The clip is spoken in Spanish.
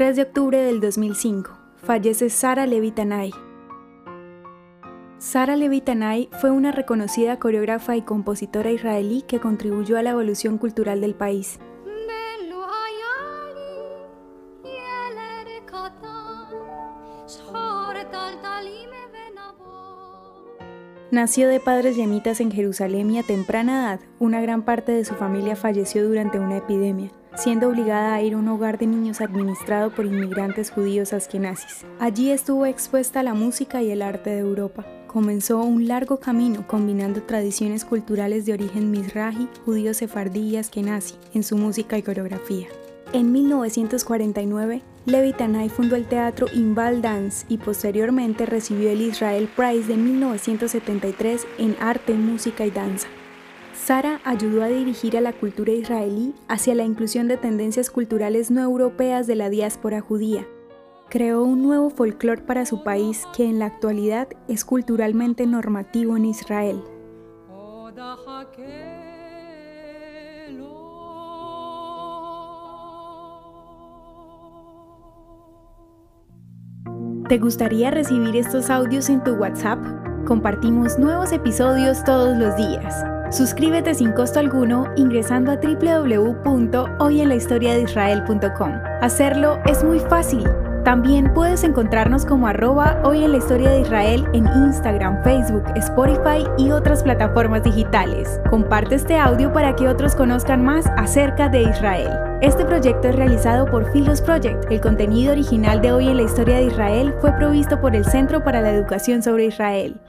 3 de octubre del 2005, fallece Sara Levitanay. Sara Levitanay fue una reconocida coreógrafa y compositora israelí que contribuyó a la evolución cultural del país. Nació de padres yemitas en Jerusalén y a temprana edad, una gran parte de su familia falleció durante una epidemia, siendo obligada a ir a un hogar de niños administrado por inmigrantes judíos askenazis. Allí estuvo expuesta a la música y el arte de Europa. Comenzó un largo camino combinando tradiciones culturales de origen mizrahi, judío sefardí y askenazi en su música y coreografía. En 1949, Levi Tanay fundó el teatro Inval Dance y posteriormente recibió el Israel Prize de 1973 en arte, música y danza. Sara ayudó a dirigir a la cultura israelí hacia la inclusión de tendencias culturales no europeas de la diáspora judía. Creó un nuevo folclore para su país que en la actualidad es culturalmente normativo en Israel. ¿Te gustaría recibir estos audios en tu WhatsApp? Compartimos nuevos episodios todos los días. Suscríbete sin costo alguno ingresando a www.hoyenlahistoriadeisrael.com. Hacerlo es muy fácil. También puedes encontrarnos como arroba hoy en la historia de Israel en Instagram, Facebook, Spotify y otras plataformas digitales. Comparte este audio para que otros conozcan más acerca de Israel. Este proyecto es realizado por Philos Project. El contenido original de hoy en la historia de Israel fue provisto por el Centro para la Educación sobre Israel.